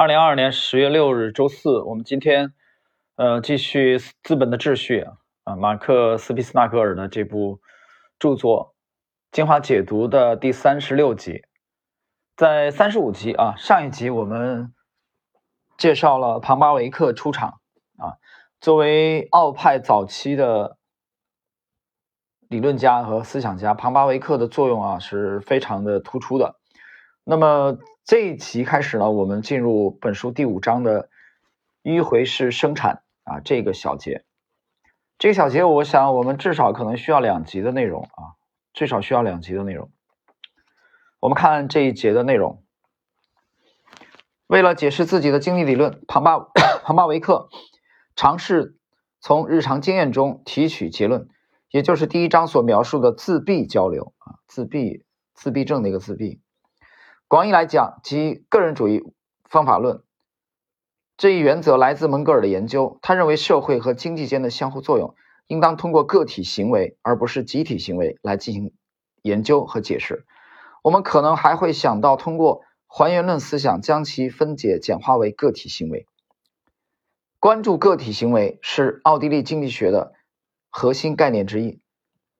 二零二二年十月六日，周四，我们今天呃继续《资本的秩序》啊，马克思·皮斯纳格尔的这部著作精华解读的第三十六集，在三十五集啊，上一集我们介绍了庞巴维克出场啊，作为奥派早期的理论家和思想家，庞巴维克的作用啊是非常的突出的。那么这一集开始呢，我们进入本书第五章的迂回式生产啊这个小节。这个小节，我想我们至少可能需要两集的内容啊，最少需要两集的内容。我们看这一节的内容。为了解释自己的经济理论，庞巴 庞巴维克尝试从日常经验中提取结论，也就是第一章所描述的自闭交流啊，自闭自闭症的一个自闭。广义来讲，即个人主义方法论这一原则来自蒙格尔的研究。他认为，社会和经济间的相互作用应当通过个体行为，而不是集体行为来进行研究和解释。我们可能还会想到，通过还原论思想将其分解、简化为个体行为。关注个体行为是奥地利经济学的核心概念之一。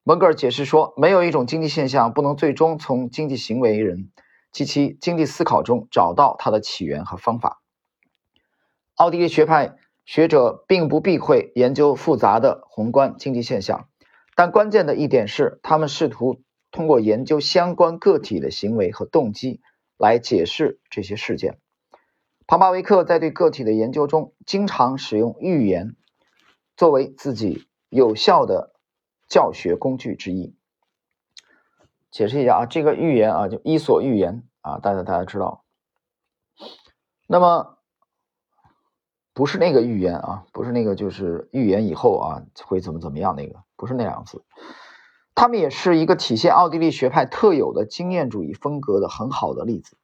蒙格尔解释说，没有一种经济现象不能最终从经济行为人。及其经济思考中找到它的起源和方法。奥地利学派学者并不避讳研究复杂的宏观经济现象，但关键的一点是，他们试图通过研究相关个体的行为和动机来解释这些事件。庞巴维克在对个体的研究中，经常使用寓言作为自己有效的教学工具之一。解释一下啊，这个寓言啊，就《伊索寓言》啊，大家大家知道。那么不是那个寓言啊，不是那个，就是预言以后啊会怎么怎么样那个，不是那样子。他们也是一个体现奥地利学派特有的经验主义风格的很好的例子。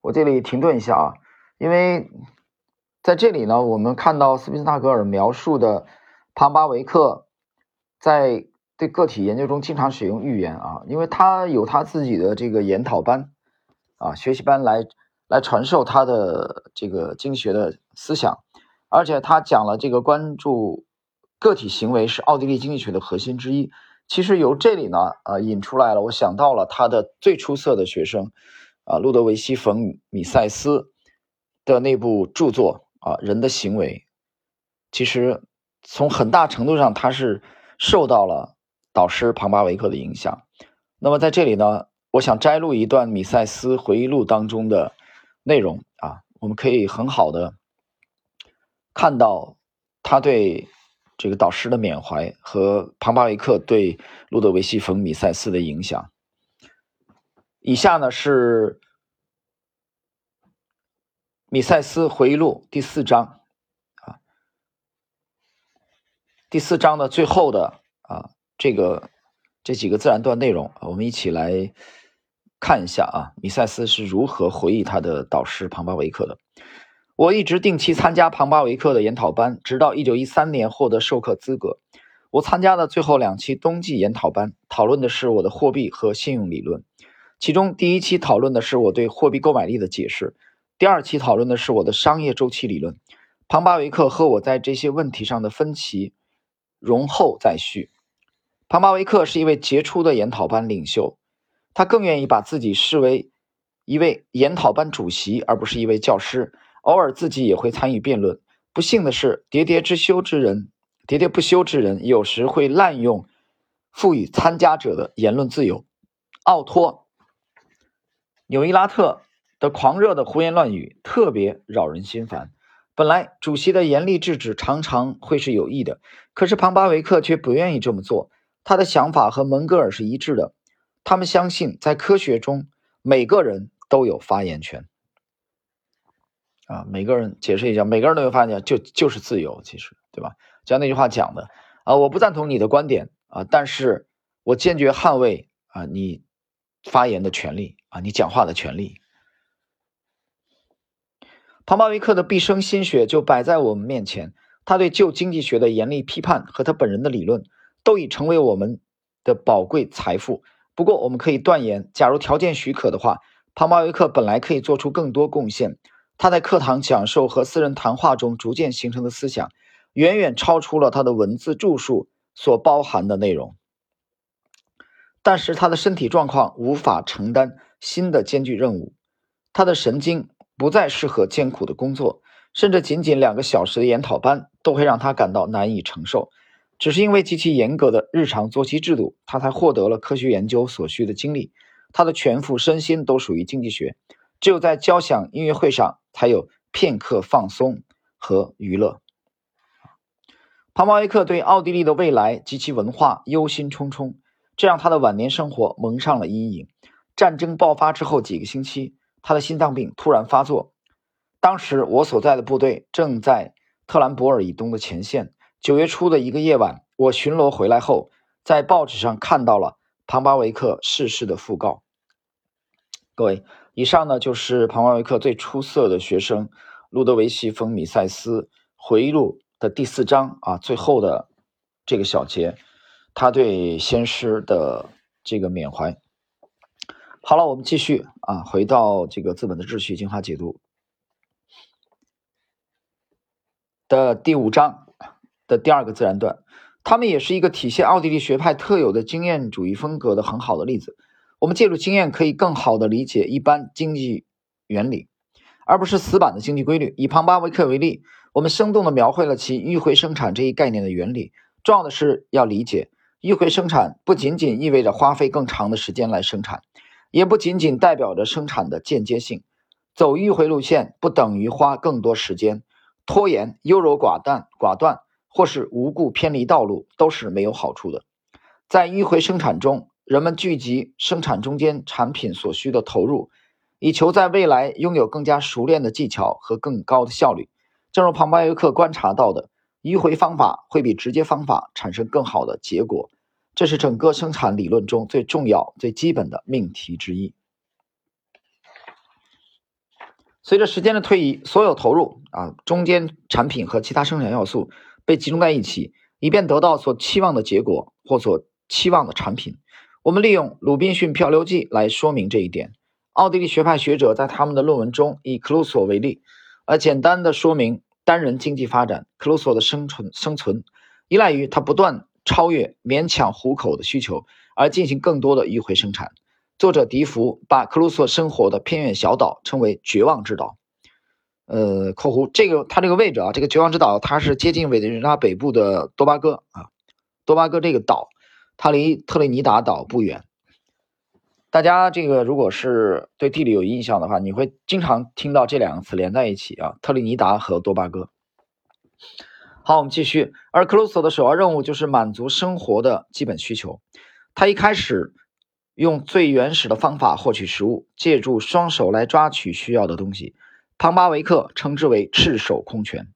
我这里停顿一下啊，因为在这里呢，我们看到斯宾斯纳格尔描述的庞巴维克在。对个体研究中经常使用预言啊，因为他有他自己的这个研讨班啊，学习班来来传授他的这个经济学的思想，而且他讲了这个关注个体行为是奥地利经济学的核心之一。其实由这里呢，呃，引出来了，我想到了他的最出色的学生啊，路德维希·冯·米塞斯的那部著作啊，《人的行为》，其实从很大程度上他是受到了。导师庞巴维克的影响。那么在这里呢，我想摘录一段米塞斯回忆录当中的内容啊，我们可以很好的看到他对这个导师的缅怀和庞巴维克对路德维希·冯·米塞斯的影响。以下呢是米塞斯回忆录第四章啊，第四章的最后的啊。这个这几个自然段内容，我们一起来看一下啊。米塞斯是如何回忆他的导师庞巴维克的？我一直定期参加庞巴维克的研讨班，直到1913年获得授课资格。我参加的最后两期冬季研讨班，讨论的是我的货币和信用理论。其中第一期讨论的是我对货币购买力的解释，第二期讨论的是我的商业周期理论。庞巴维克和我在这些问题上的分歧，容后再叙。庞巴维克是一位杰出的研讨班领袖，他更愿意把自己视为一位研讨班主席，而不是一位教师。偶尔自己也会参与辩论。不幸的是，喋喋之休之人，喋喋不休之人，有时会滥用赋予参加者的言论自由。奥托·纽伊拉特的狂热的胡言乱语特别扰人心烦。本来主席的严厉制止常常会是有益的，可是庞巴维克却不愿意这么做。他的想法和蒙格尔是一致的，他们相信在科学中每个人都有发言权。啊，每个人解释一下，每个人都有发言权，就就是自由，其实对吧？就像那句话讲的啊，我不赞同你的观点啊，但是我坚决捍卫啊你发言的权利啊，你讲话的权利。庞巴维克的毕生心血就摆在我们面前，他对旧经济学的严厉批判和他本人的理论。都已成为我们的宝贵财富。不过，我们可以断言，假如条件许可的话，庞巴维克本来可以做出更多贡献。他在课堂讲授和私人谈话中逐渐形成的思想，远远超出了他的文字著述所包含的内容。但是他的身体状况无法承担新的艰巨任务，他的神经不再适合艰苦的工作，甚至仅仅两个小时的研讨班都会让他感到难以承受。只是因为极其严格的日常作息制度，他才获得了科学研究所需的精力。他的全副身心都属于经济学，只有在交响音乐会上才有片刻放松和娱乐。庞巴维克对奥地利的未来及其文化忧心忡忡，这让他的晚年生活蒙上了阴影。战争爆发之后几个星期，他的心脏病突然发作。当时我所在的部队正在特兰博尔以东的前线。九月初的一个夜晚，我巡逻回来后，在报纸上看到了庞巴维克逝世的讣告。各位，以上呢就是庞巴维克最出色的学生路德维希·冯·米塞斯回忆录的第四章啊，最后的这个小节，他对先师的这个缅怀。好了，我们继续啊，回到这个资本的秩序精华解读的第五章。的第二个自然段，他们也是一个体现奥地利学派特有的经验主义风格的很好的例子。我们借助经验，可以更好地理解一般经济原理，而不是死板的经济规律。以庞巴维克为例，我们生动地描绘了其迂回生产这一概念的原理。重要的是要理解，迂回生产不仅仅意味着花费更长的时间来生产，也不仅仅代表着生产的间接性。走迂回路线不等于花更多时间，拖延、优柔寡断、寡断。或是无故偏离道路都是没有好处的。在迂回生产中，人们聚集生产中间产品所需的投入，以求在未来拥有更加熟练的技巧和更高的效率。正如庞巴维克观察到的，迂回方法会比直接方法产生更好的结果。这是整个生产理论中最重要、最基本的命题之一。随着时间的推移，所有投入啊，中间产品和其他生产要素。被集中在一起，以便得到所期望的结果或所期望的产品。我们利用《鲁滨逊漂流记》来说明这一点。奥地利学派学者在他们的论文中以克鲁索为例，而简单的说明单人经济发展。克鲁索的生存生存依赖于他不断超越勉强糊口的需求，而进行更多的迂回生产。作者迪福把克鲁索生活的偏远小岛称为“绝望之岛”。呃，括弧这个它这个位置啊，这个绝望之岛它是接近委内瑞拉北部的多巴哥啊，多巴哥这个岛，它离特立尼达岛不远。大家这个如果是对地理有印象的话，你会经常听到这两个词连在一起啊，特立尼达和多巴哥。好，我们继续。而克鲁索的首要任务就是满足生活的基本需求。他一开始用最原始的方法获取食物，借助双手来抓取需要的东西。庞巴维克称之为赤手空拳。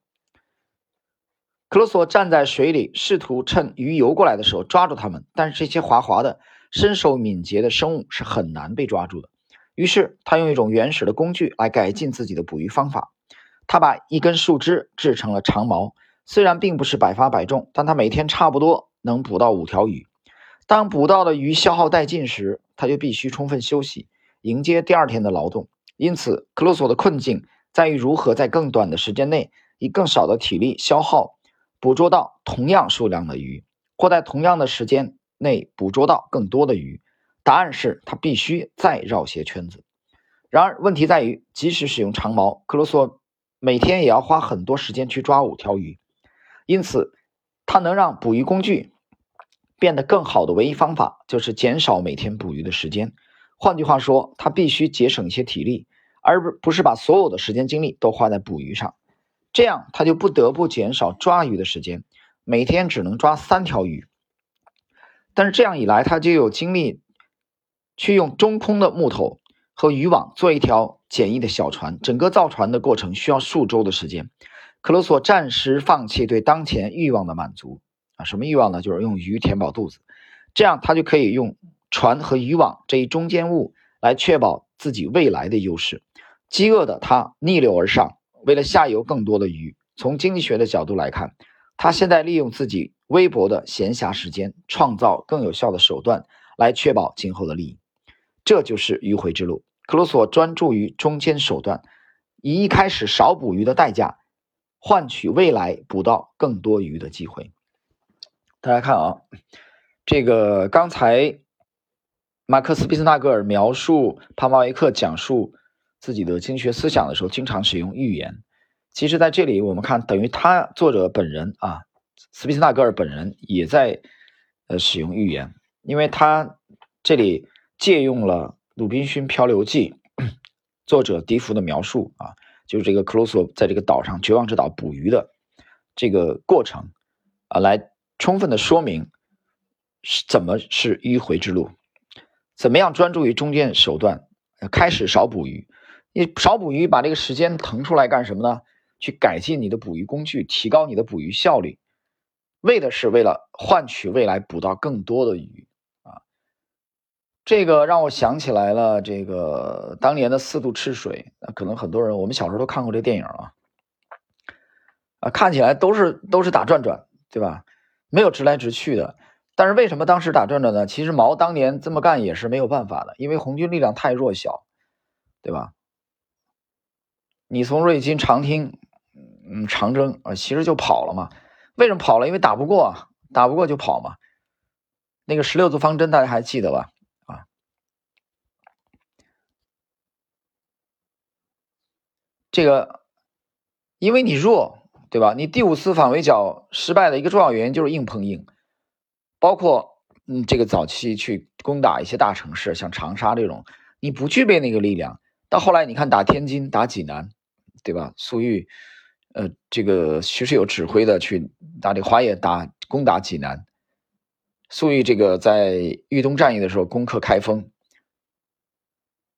克罗索站在水里，试图趁鱼游过来的时候抓住它们，但是这些滑滑的、身手敏捷的生物是很难被抓住的。于是他用一种原始的工具来改进自己的捕鱼方法。他把一根树枝制成了长矛，虽然并不是百发百中，但他每天差不多能捕到五条鱼。当捕到的鱼消耗殆尽时，他就必须充分休息，迎接第二天的劳动。因此，克罗索的困境。在于如何在更短的时间内，以更少的体力消耗，捕捉到同样数量的鱼，或在同样的时间内捕捉到更多的鱼。答案是他必须再绕些圈子。然而，问题在于，即使使用长矛，克罗索每天也要花很多时间去抓五条鱼。因此，他能让捕鱼工具变得更好的唯一方法，就是减少每天捕鱼的时间。换句话说，他必须节省一些体力。而不不是把所有的时间精力都花在捕鱼上，这样他就不得不减少抓鱼的时间，每天只能抓三条鱼。但是这样一来，他就有精力去用中空的木头和渔网做一条简易的小船。整个造船的过程需要数周的时间。克罗索暂时放弃对当前欲望的满足啊，什么欲望呢？就是用鱼填饱肚子，这样他就可以用船和渔网这一中间物来确保自己未来的优势。饥饿的他逆流而上，为了下游更多的鱼。从经济学的角度来看，他现在利用自己微薄的闲暇时间，创造更有效的手段来确保今后的利益。这就是迂回之路。克鲁索专注于中间手段，以一开始少捕鱼的代价，换取未来捕到更多鱼的机会。大家看啊，这个刚才马克思·毕斯纳格尔描述帕马维克讲述自己的经济学思想的时候，经常使用寓言。其实，在这里我们看，等于他作者本人啊，斯皮斯纳格尔本人也在呃使用寓言，因为他这里借用了《鲁滨逊漂流记》作者笛福的描述啊，就是这个克鲁索在这个岛上绝望之岛捕鱼的这个过程啊，来充分的说明是怎么是迂回之路，怎么样专注于中间手段，开始少捕鱼，你少捕鱼把这个时间腾出来干什么呢？去改进你的捕鱼工具，提高你的捕鱼效率，为的是为了换取未来捕到更多的鱼啊！这个让我想起来了，这个当年的《四渡赤水》，可能很多人我们小时候都看过这电影啊，啊，看起来都是都是打转转，对吧？没有直来直去的。但是为什么当时打转转呢？其实毛当年这么干也是没有办法的，因为红军力量太弱小，对吧？你从瑞金长汀。嗯，长征啊，其实就跑了嘛。为什么跑了？因为打不过，打不过就跑嘛。那个十六字方针大家还记得吧？啊，这个，因为你弱，对吧？你第五次反围剿失败的一个重要原因就是硬碰硬，包括嗯，这个早期去攻打一些大城市，像长沙这种，你不具备那个力量。到后来你看打天津、打济南，对吧？粟裕。呃，这个其实有指挥的去打这华野打攻打济南，粟裕这个在豫东战役的时候攻克开封，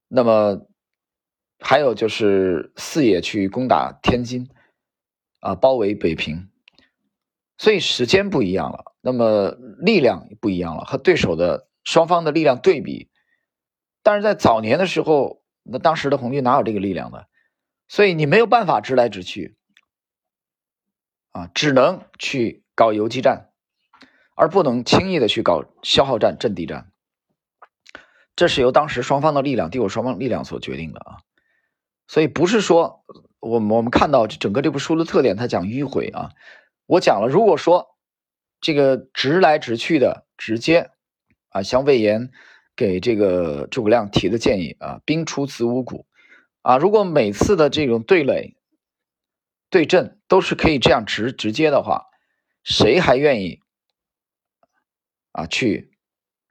那么还有就是四野去攻打天津，啊，包围北平，所以时间不一样了，那么力量不一样了，和对手的双方的力量对比，但是在早年的时候，那当时的红军哪有这个力量呢？所以你没有办法直来直去。啊，只能去搞游击战，而不能轻易的去搞消耗战、阵地战。这是由当时双方的力量、敌我双方力量所决定的啊。所以不是说我们我们看到整个这部书的特点，它讲迂回啊。我讲了，如果说这个直来直去的直接啊，像魏延给这个诸葛亮提的建议啊，兵出子午谷啊，如果每次的这种对垒。对阵都是可以这样直直接的话，谁还愿意啊去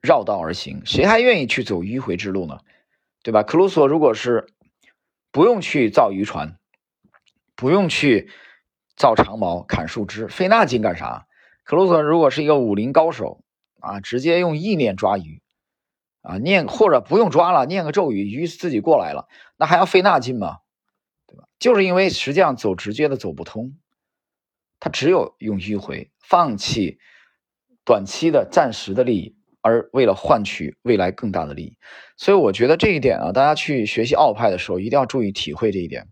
绕道而行？谁还愿意去走迂回之路呢？对吧？克鲁索如果是不用去造渔船，不用去造长矛砍树枝，费那劲干啥？克鲁索如果是一个武林高手啊，直接用意念抓鱼啊，念或者不用抓了，念个咒语，鱼自己过来了，那还要费那劲吗？对吧就是因为实际上走直接的走不通，他只有用迂回，放弃短期的暂时的利益，而为了换取未来更大的利益。所以我觉得这一点啊，大家去学习奥派的时候一定要注意体会这一点。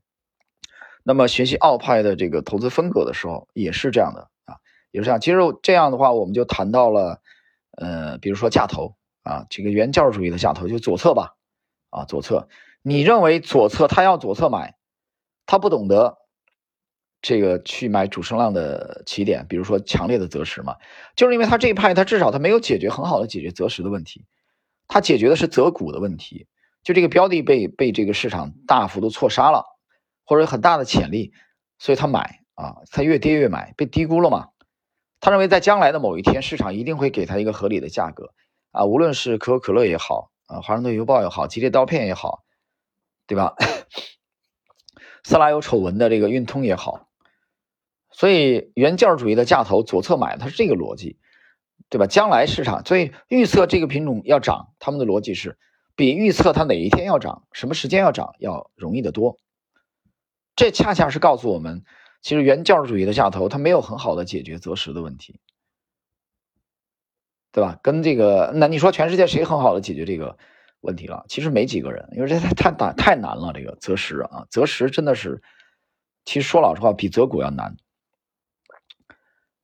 那么学习奥派的这个投资风格的时候也是这样的啊，也是这样。其实这样的话，我们就谈到了，呃，比如说价投啊，这个原教旨主义的价投就左侧吧，啊，左侧，你认为左侧他要左侧买？他不懂得这个去买主升浪的起点，比如说强烈的择时嘛，就是因为他这一派，他至少他没有解决很好的解决择时的问题，他解决的是择股的问题，就这个标的被被这个市场大幅度错杀了，或者很大的潜力，所以他买啊，他越跌越买，被低估了嘛，他认为在将来的某一天，市场一定会给他一个合理的价格。啊，无论是可口可乐也好啊，华盛顿邮报也好，吉列刀片也好，对吧？色拉有丑闻的这个运通也好，所以原教旨主义的价投左侧买，它是这个逻辑，对吧？将来市场，所以预测这个品种要涨，他们的逻辑是比预测它哪一天要涨、什么时间要涨要容易得多。这恰恰是告诉我们，其实原教旨主义的价投它没有很好的解决择时的问题，对吧？跟这个，那你说全世界谁很好的解决这个？问题了，其实没几个人，因为这太太太难了。这个择时啊，择时真的是，其实说老实话，比择股要难。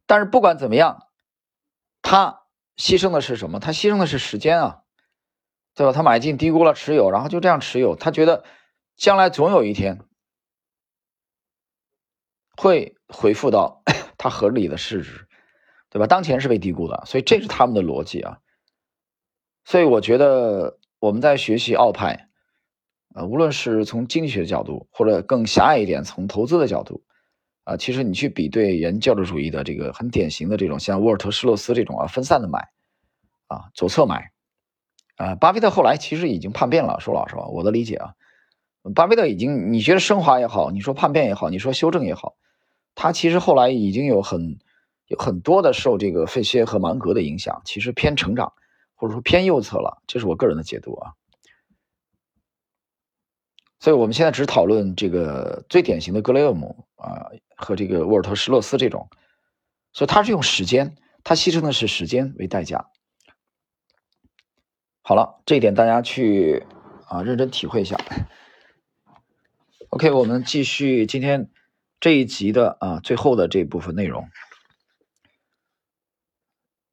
但是不管怎么样，他牺牲的是什么？他牺牲的是时间啊，对吧？他买进低估了持有，然后就这样持有，他觉得将来总有一天会回复到 他合理的市值，对吧？当前是被低估的，所以这是他们的逻辑啊。所以我觉得我们在学习奥派，呃，无论是从经济学的角度，或者更狭隘一点，从投资的角度，啊，其实你去比对原教旨主义的这个很典型的这种，像沃尔特施洛斯这种啊，分散的买，啊，左侧买。啊，巴菲特后来其实已经叛变了。说老实话，我的理解啊，巴菲特已经，你觉得升华也好，你说叛变也好，你说修正也好，他其实后来已经有很有很多的受这个费歇和芒格的影响，其实偏成长或者说偏右侧了。这是我个人的解读啊。所以我们现在只讨论这个最典型的格雷厄姆啊和这个沃尔特施洛斯这种，所以他是用时间，他牺牲的是时间为代价。好了，这一点大家去啊认真体会一下。OK，我们继续今天这一集的啊最后的这部分内容，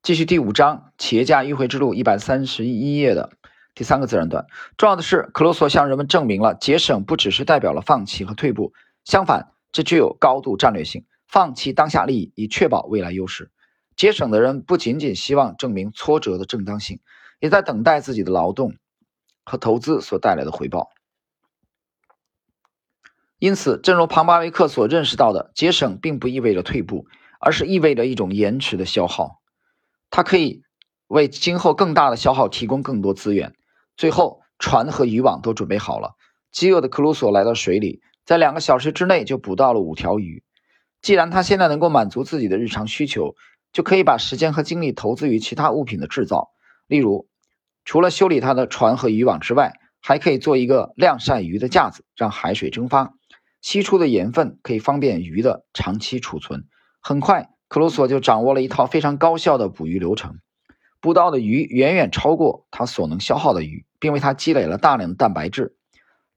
继续第五章企业家迂回之路一百三十一页的第三个自然段。重要的是，克罗索向人们证明了节省不只是代表了放弃和退步，相反，这具有高度战略性。放弃当下利益以确保未来优势。节省的人不仅仅希望证明挫折的正当性。也在等待自己的劳动和投资所带来的回报。因此，正如庞巴维克所认识到的，节省并不意味着退步，而是意味着一种延迟的消耗。它可以为今后更大的消耗提供更多资源。最后，船和渔网都准备好了。饥饿的克鲁索来到水里，在两个小时之内就捕到了五条鱼。既然他现在能够满足自己的日常需求，就可以把时间和精力投资于其他物品的制造。例如，除了修理他的船和渔网之外，还可以做一个晾晒鱼的架子，让海水蒸发，析出的盐分可以方便鱼的长期储存。很快，克鲁索就掌握了一套非常高效的捕鱼流程，捕到的鱼远远超过他所能消耗的鱼，并为他积累了大量的蛋白质，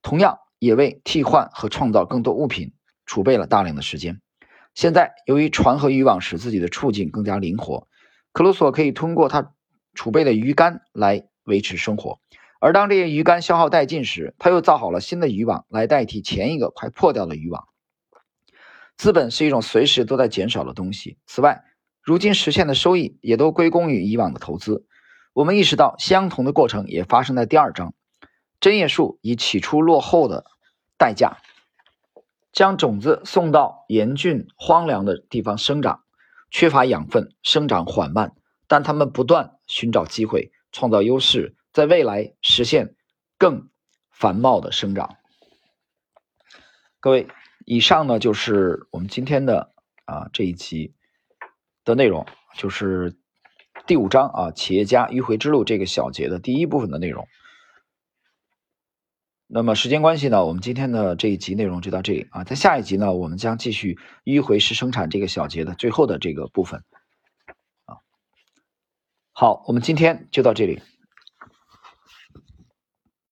同样也为替换和创造更多物品储备了大量的时间。现在，由于船和渔网使自己的处境更加灵活，克鲁索可以通过他。储备的鱼竿来维持生活，而当这些鱼竿消耗殆尽时，他又造好了新的渔网来代替前一个快破掉的渔网。资本是一种随时都在减少的东西。此外，如今实现的收益也都归功于以往的投资。我们意识到，相同的过程也发生在第二章。针叶树以起初落后的代价，将种子送到严峻荒凉的地方生长，缺乏养分，生长缓慢。但他们不断寻找机会，创造优势，在未来实现更繁茂的生长。各位，以上呢就是我们今天的啊这一集的内容，就是第五章啊企业家迂回之路这个小节的第一部分的内容。那么时间关系呢，我们今天的这一集内容就到这里啊，在下一集呢，我们将继续迂回式生产这个小节的最后的这个部分。好，我们今天就到这里。